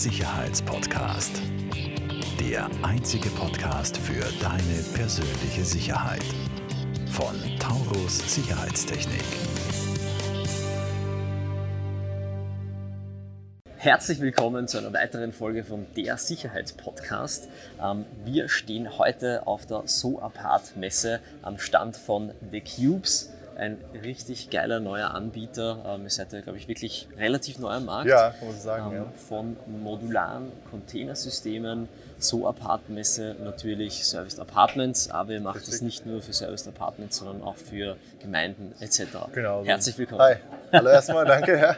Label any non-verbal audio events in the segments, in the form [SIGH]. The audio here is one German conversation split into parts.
Sicherheitspodcast. Der einzige Podcast für deine persönliche Sicherheit. Von Taurus Sicherheitstechnik. Herzlich willkommen zu einer weiteren Folge von der Sicherheitspodcast. Ähm, wir stehen heute auf der So Apart Messe am Stand von The Cubes ein richtig geiler neuer Anbieter. Ähm, ihr seid ja, glaube ich, wirklich relativ neu am Markt. Ja, kann man so sagen. Ähm, ja. Von modularen Containersystemen, so Apartmesse, natürlich Serviced Apartments, aber ihr macht Richtig. das nicht nur für Serviced Apartments, sondern auch für Gemeinden etc. Genau. Herzlich willkommen. Hi. Hallo erstmal, danke. Ja.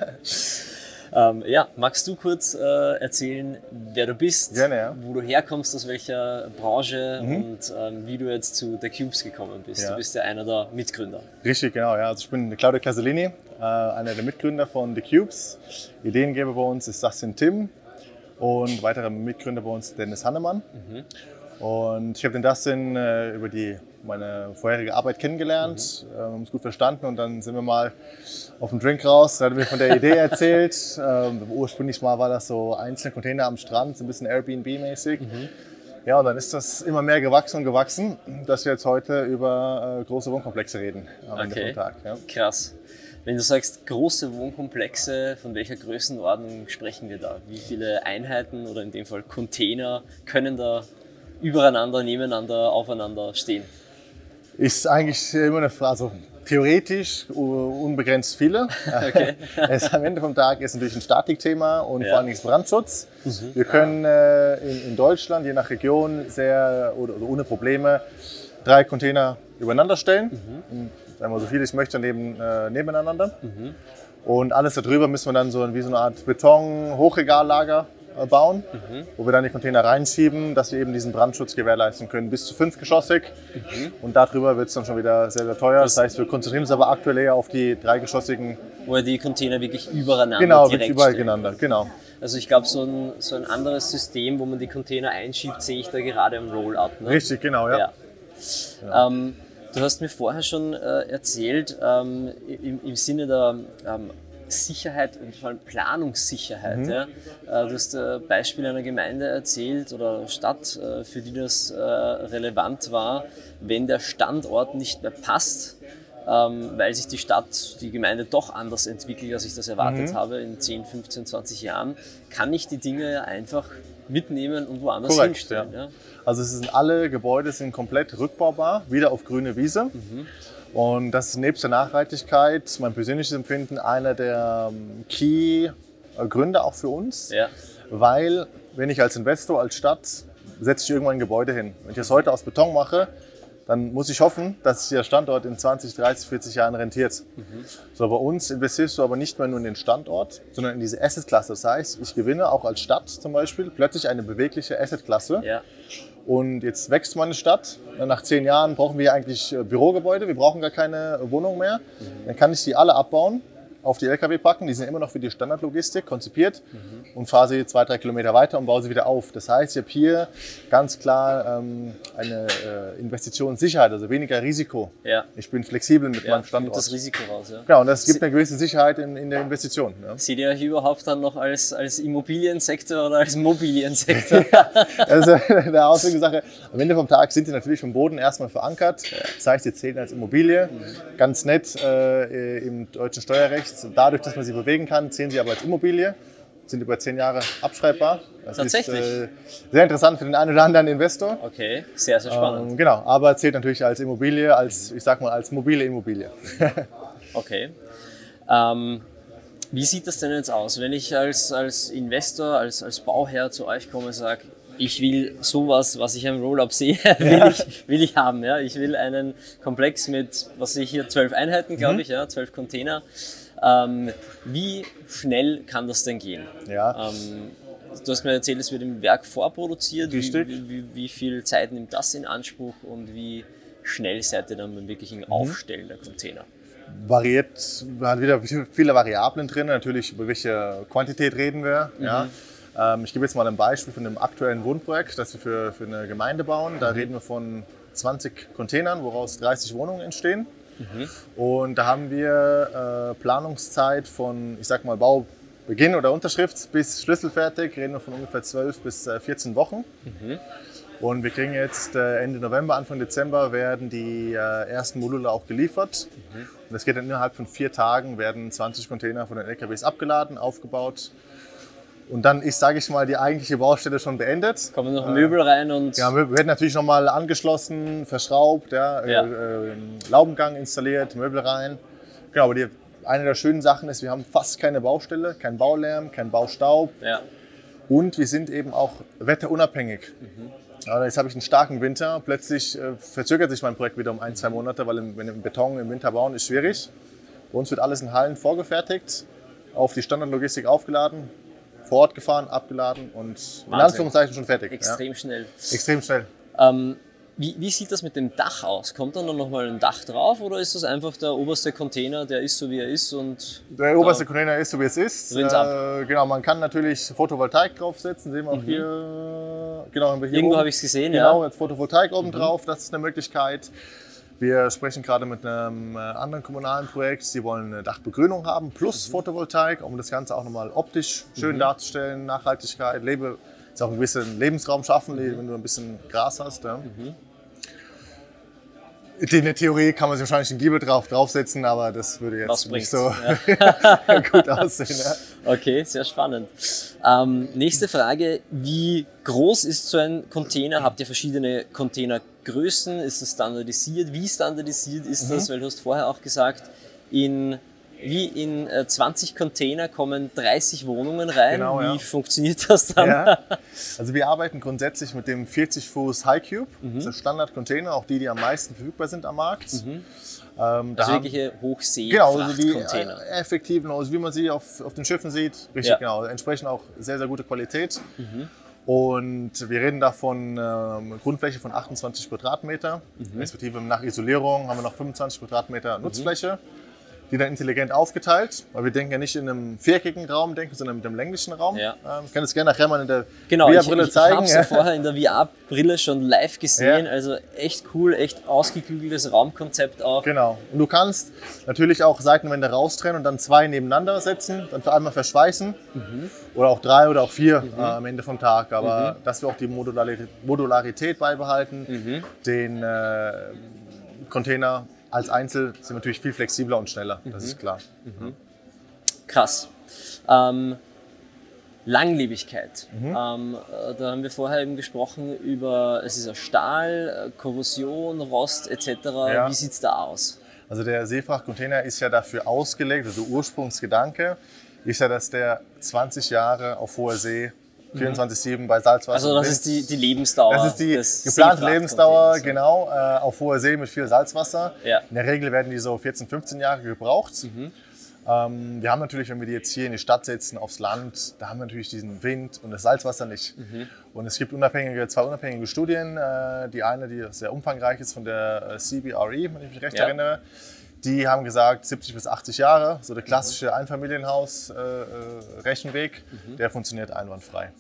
Ähm, ja, magst du kurz äh, erzählen, wer du bist, Gerne, ja. wo du herkommst, aus welcher Branche Mhm. und ähm, wie du jetzt zu The Cubes gekommen bist? Ja. Du bist ja einer der Mitgründer. Richtig, genau. Ja. Also ich bin Claudio Casalini, äh, einer der Mitgründer von The Cubes. Ideengeber bei uns ist Dustin Tim und weiterer Mitgründer bei uns Dennis Hannemann. Mhm. Und ich habe den Dustin äh, über die, meine vorherige Arbeit kennengelernt, Mhm. äh, haben uns gut verstanden und dann sind wir mal auf dem Drink raus. Da hat er mir von der Idee [LAUGHS] erzählt. Ähm, ursprünglich mal war das so einzelne Container am Strand, so ein bisschen Airbnb-mäßig. Mhm. Ja, und dann ist das immer mehr gewachsen und gewachsen, dass wir jetzt heute über äh, große Wohnkomplexe reden am Ende Okay. vom Tag. Ja. Krass. Wenn du sagst große Wohnkomplexe, von welcher Größenordnung sprechen wir da? Wie viele Einheiten oder in dem Fall Container können da übereinander, nebeneinander, aufeinander stehen? Ist eigentlich immer eine Frage, also theoretisch unbegrenzt viele. [LAUGHS] Okay. [LAUGHS] es am Ende vom Tag ist natürlich ein Statikthema und Ja. vor allem das Brandschutz. Wir können äh, in, in Deutschland, je nach Region, sehr oder, oder ohne Probleme drei Container übereinander stellen. Und, Sagen wir so viel ich möchte neben, äh, nebeneinander. Und alles darüber müssen wir dann so wie so eine Art Beton-Hochregallager bauen, wo wir dann die Container reinschieben, dass wir eben diesen Brandschutz gewährleisten können, bis zu fünfgeschossig. Und darüber wird es dann schon wieder sehr, sehr teuer. Das heißt, wir konzentrieren uns aber aktuell eher auf die dreigeschossigen, Wo die Container wirklich übereinander genau, direkt gegeneinander. Genau. Also ich glaube, so ein, so ein anderes System, wo man die Container einschiebt, sehe ich da gerade am Rollout. Ne? Richtig, genau, ja. Ja. Ähm, du hast mir vorher schon äh, erzählt, ähm, im, im Sinne der ähm, Sicherheit und vor allem Planungssicherheit. Mhm. Ja? Äh, du hast äh, Beispiel einer Gemeinde erzählt oder Stadt, äh, für die das relevant war, wenn der Standort nicht mehr passt. Ähm, weil sich die Stadt, die Gemeinde doch anders entwickelt, als ich das erwartet Mhm. habe in 10, 15, 20 Jahren, kann ich die Dinge ja einfach mitnehmen und woanders Korrekt, hinstellen. ja. Ja? Also es sind alle Gebäude sind komplett rückbaubar, wieder auf grüne Wiese. Und das ist nebst der Nachhaltigkeit, mein persönliches Empfinden, einer der ähm, Key-Gründe auch für uns. Ja. Weil, wenn ich als Investor, als Stadt, setze ich irgendwann ein Gebäude hin. Wenn ich das heute aus Beton mache, dann muss ich hoffen, dass sich der Standort in 20, 30, 40 Jahren rentiert. So, bei uns investierst du aber nicht mehr nur in den Standort, sondern in diese Asset-Klasse. Das heißt, ich gewinne auch als Stadt zum Beispiel plötzlich eine bewegliche Asset-Klasse. Ja. Und jetzt wächst meine Stadt. Nach zehn Jahren brauchen wir eigentlich äh, Bürogebäude. Wir brauchen gar keine Wohnung mehr. Dann kann ich die alle abbauen, auf die LKW packen. Die sind immer noch für die Standardlogistik konzipiert und fahre sie zwei, drei Kilometer weiter und baue sie wieder auf. Das heißt, ich habe hier ganz klar ähm, eine äh, Investitionssicherheit, also weniger Risiko. Ja. Ich bin flexibel mit Ja, meinem Standort. das Risiko raus. Ja. Genau, und das gibt eine gewisse Sicherheit in, in der Investition. Ja. Seht ihr euch überhaupt dann noch als, als Immobiliensektor oder als Mobiliensektor? [LAUGHS] Also eine auswegende Sache. Am Ende vom Tag sind die natürlich vom Boden erstmal verankert. Das heißt, sie zählen als Immobilie. Ganz nett äh, im deutschen Steuerrecht. Dadurch, dass man sie bewegen kann, zählen sie aber als Immobilie. Sind über zehn Jahre abschreibbar. Das Tatsächlich? ist äh, sehr interessant für den einen oder anderen Investor. Okay, sehr, sehr spannend. Ähm, genau, aber zählt natürlich als Immobilie, als ich sag mal als mobile Immobilie. [LAUGHS] Okay. Ähm, wie sieht das denn jetzt aus, wenn ich als, als Investor, als, als Bauherr zu euch komme und sage, ich will sowas, was ich am Rollup sehe, [LAUGHS] will, ich, will ich haben. Ja? Ich will einen Komplex mit, was ich hier, zwölf Einheiten, glaube ich, ja, zwölf Container. Ähm, wie schnell kann das denn gehen? Ja. Ähm, du hast mir erzählt, es wird im Werk vorproduziert. Wie, wie, wie, wie viel Zeit nimmt das in Anspruch und wie schnell seid ihr dann beim wirklichen Mhm. Aufstellen der Container? variiert, hat wieder viele Variablen drin. Natürlich, über welche Quantität reden wir. Ja. Ähm, ich gebe jetzt mal ein Beispiel von einem aktuellen Wohnprojekt, das wir für, für eine Gemeinde bauen. Da reden wir von 20 Containern, woraus 30 Wohnungen entstehen. Und da haben wir äh, Planungszeit von, ich sag mal, Bau Beginn oder Unterschrift bis schlüsselfertig reden wir von ungefähr 12 bis äh, 14 Wochen. Und wir kriegen jetzt äh, Ende November, Anfang Dezember werden die äh, ersten Module auch geliefert. Und das geht dann innerhalb von vier Tagen, werden 20 Container von den LKWs abgeladen, aufgebaut. Und dann ist, sage ich mal, die eigentliche Baustelle schon beendet. Kommen noch Möbel rein und Ja, wir werden natürlich nochmal angeschlossen, verschraubt, ja, Ja. Äh, äh, Laubengang installiert, Möbel rein. Genau, aber die, eine der schönen Sachen ist, wir haben fast keine Baustelle, kein Baulärm, kein Baustaub ja. und wir sind eben auch wetterunabhängig. Ja, jetzt habe ich einen starken Winter, plötzlich äh, verzögert sich mein Projekt wieder um ein, zwei Monate, weil im, im Beton im Winter bauen ist schwierig. Bei uns wird alles in Hallen vorgefertigt, auf die Standardlogistik aufgeladen, vor Ort gefahren, abgeladen und in Wahnsinn. Anführungszeichen schon fertig. extrem schnell. Ja. Extrem schnell. Ähm, wie, wie sieht das mit dem Dach aus? Kommt dann noch mal ein Dach drauf oder ist das einfach der oberste Container, der ist so wie er ist und Der oberste Container ist so wie es ist. Rin's ab. Äh, genau, man kann natürlich Photovoltaik draufsetzen, sehen wir auch hier. Genau, haben wir hier Mhm. irgendwo habe ich es gesehen, Genau, ja. Mhm. jetzt Photovoltaik oben drauf, das ist eine Möglichkeit. Wir sprechen gerade mit einem äh, anderen kommunalen Projekt, die wollen eine Dachbegrünung haben plus Mhm. Photovoltaik, um das Ganze auch nochmal optisch schön darzustellen, Nachhaltigkeit, Lebe, ist auch ein bisschen Lebensraum schaffen, Mhm. wenn du ein bisschen Gras hast. Ja. In der Theorie kann man sich wahrscheinlich einen Giebel drauf draufsetzen, aber das würde jetzt nicht so [LAUGHS] [LAUGHS] gut aussehen. Ja. Okay, sehr spannend. Ähm, nächste Frage, wie groß ist so ein Container? Habt ihr verschiedene Containergrößen? Ist das standardisiert? Wie standardisiert ist Mhm. das? Weil du hast vorher auch gesagt, in, wie in äh, 20 Container kommen 30 Wohnungen rein. Genau, wie ja. funktioniert das dann? Ja. [LAUGHS] Also wir arbeiten grundsätzlich mit dem 40 Fuß High Cube. Mhm. Das ist Standard-Container, auch die, die am meisten verfügbar sind am Markt. Ähm, da Also wirkliche hochsee Genau, also die äh, effektiven, also wie man sie auf, auf den Schiffen sieht, richtig Ja. genau. Entsprechend auch sehr, sehr gute Qualität. Und wir reden davon ähm, Grundfläche von 28 Quadratmeter, respektive nach Isolierung haben wir noch 25 Quadratmeter Nutzfläche, die dann intelligent aufgeteilt, weil wir denken ja nicht in einem viereckigen Raum denken, sondern mit einem länglichen Raum. Ja. Ähm, ich kann das gerne nachher mal in der Genau, ich, VR-Brille ich, ich zeigen. habe es ja vorher in der VR-Brille schon live gesehen. Ja. Also echt cool, echt ausgeklügeltes Raumkonzept auch. Genau. Und du kannst natürlich auch Seitenwände raustrennen und dann zwei nebeneinander setzen, dann für einmal verschweißen. Oder auch drei oder auch vier äh, am Ende vom Tag. Aber dass wir auch die Modularität, Modularität beibehalten, den äh, Container als Einzel sind natürlich viel flexibler und schneller. Das ist klar. Krass. Ähm, Langlebigkeit. Mhm. Ähm, äh, da haben wir vorher eben gesprochen über, es ist ja Stahl, äh, Korrosion, Rost etc. Ja. Wie sieht es da aus? Also der Seefrachtcontainer ist ja dafür ausgelegt, also Ursprungsgedanke ist ja, dass der 20 Jahre auf hoher See 24-7 bei Salzwasser Also das ist die, die Lebensdauer. Das ist die geplante Lebensdauer, genau, äh, auf hoher See mit viel Salzwasser. Ja. In der Regel werden die so 14, 15 Jahre gebraucht. Ähm, wir haben natürlich, wenn wir die jetzt hier in die Stadt setzen, aufs Land, da haben wir natürlich diesen Wind und das Salzwasser nicht. Und es gibt unabhängige, zwei unabhängige Studien. Äh, die eine, die sehr umfangreich ist von der äh, CBRE, wenn ich mich recht Ja. erinnere. Die haben gesagt 70 bis 80 Jahre, so der klassische Einfamilienhaus-Rechenweg, der funktioniert einwandfrei.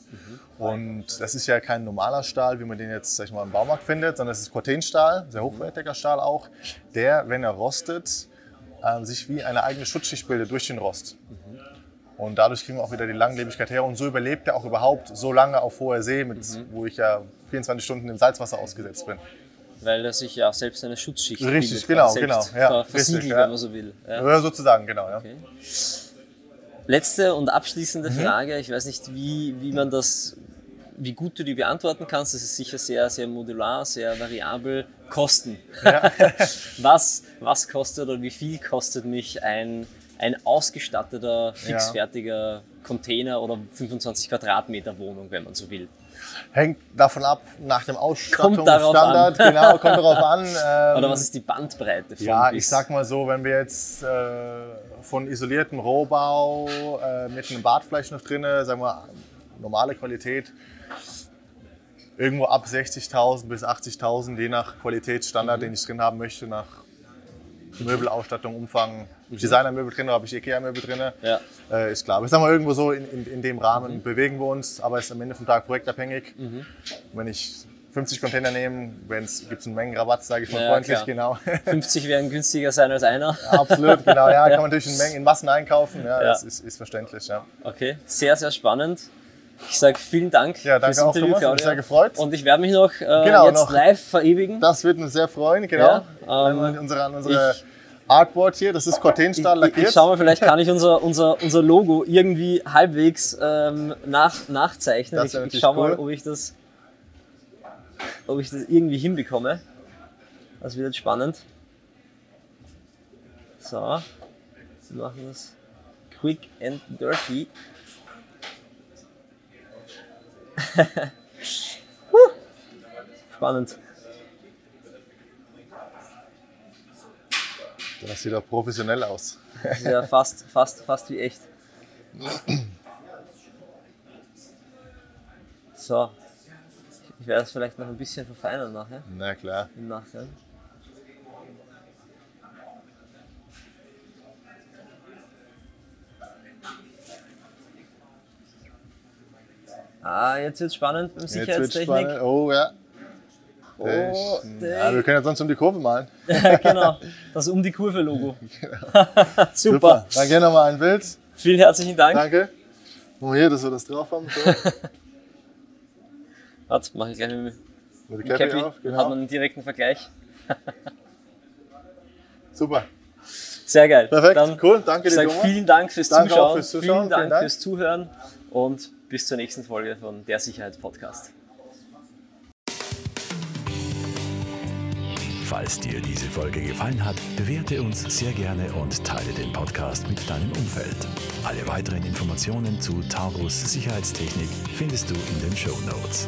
Und das ist ja kein normaler Stahl, wie man den jetzt sag ich mal, im Baumarkt findet, sondern es ist Cortenstahl, sehr hochwertiger Stahl auch, der, wenn er rostet, äh, sich wie eine eigene Schutzschicht bildet durch den Rost. Und dadurch kriegen wir auch wieder die Langlebigkeit her. Und so überlebt er auch überhaupt so lange auf hoher See, mit, wo ich ja 24 Stunden im Salzwasser ausgesetzt bin. Weil er sich ja auch selbst eine Schutzschicht Richtig, bildet, genau, selbst genau, ja, ver- richtig, versiegelt, ja. wenn man so will. Ja. Ja, sozusagen, genau. Ja. Okay. Letzte und abschließende Mhm. Frage. Ich weiß nicht, wie, wie man das, wie gut du die beantworten kannst. Das ist sicher sehr, sehr modular, sehr variabel. Kosten. [LAUGHS] was, was kostet oder wie viel kostet mich ein, ein ausgestatteter, fixfertiger Container oder 25 Quadratmeter Wohnung, wenn man so will? Hängt davon ab, nach dem Ausstattungsstandard, genau, kommt darauf an. [LAUGHS] Ähm, Oder was ist die Bandbreite von Ja, ich sag mal so, wenn wir jetzt äh, von isoliertem Rohbau äh, mit einem Badfleisch noch drin, sagen wir normale Qualität, irgendwo ab 60.000 bis 80.000, je nach Qualitätsstandard, Mhm. den ich drin haben möchte, nach Möbelausstattung, Umfang. Ich Designermöbel drin habe ich Ikea-Möbel drin? Mhm. Ja. Äh, ist klar. Ich sag mal, irgendwo so in, in, in dem Rahmen bewegen wir uns, aber es ist am Ende vom Tag projektabhängig. Wenn ich 50 Container nehmen, gibt es einen Mengenrabatt, sage ich mal Ja, freundlich, klar. genau. [LAUGHS] 50 werden günstiger sein als einer. Absolut, genau. Ja, [LAUGHS] kann man natürlich in, Mengen, in Massen einkaufen, ja, Ja. das ist, ist verständlich. Ja, Okay, sehr, sehr spannend. Ich sage vielen Dank ja danke fürs auch, Interview, Thomas, Claudia. sehr gefreut. Und ich werde mich noch äh, Genau, jetzt noch. live verewigen. Das würde uns sehr freuen, genau. Ja, ähm, unsere, unsere ich- Artboard hier, das ist Cortenstahl Ich, ich lackiert. schau mal, vielleicht kann ich unser, unser, unser Logo irgendwie halbwegs ähm, nach, nachzeichnen. Das Ich, ich schau mal, cool. ob ich, das, ob ich das irgendwie hinbekomme. Das wird jetzt spannend. So, wir machen das quick and dirty. Huh. Spannend. Das sieht auch professionell aus. Ja fast, fast, fast wie echt. So. Ich werde es vielleicht noch ein bisschen verfeinern nachher, Na klar. im Nachgang. Ah, jetzt wird spannend Jetzt wird Sicherheitstechnik. spannend. Oh ja. Oh, ja. Wir können jetzt sonst um die Kurve malen. [LAUGHS] genau, das um die Kurve-Logo. [LAUGHS] [LAUGHS] Super. Super. Dann gerne nochmal ein Bild. Vielen herzlichen Dank. Danke. Mal hier, dass wir das drauf haben. So. Warte, mache ich gleich mit Mit dem der Cappy, Cappy. auf. Hat Genau. man einen direkten Vergleich. Super. Sehr geil. Perfekt. Dann cool. Danke dir, vielen Dank fürs Danke Zuschauen. fürs Zuschauen. Vielen Dank, Vielen Dank. fürs Zuhören und bis zur nächsten Folge von der Sicherheitspodcast. Falls dir diese Folge gefallen hat, bewerte uns sehr gerne und teile den Podcast mit deinem Umfeld. Alle weiteren Informationen zu Taurus Sicherheitstechnik findest du in den Show Notes.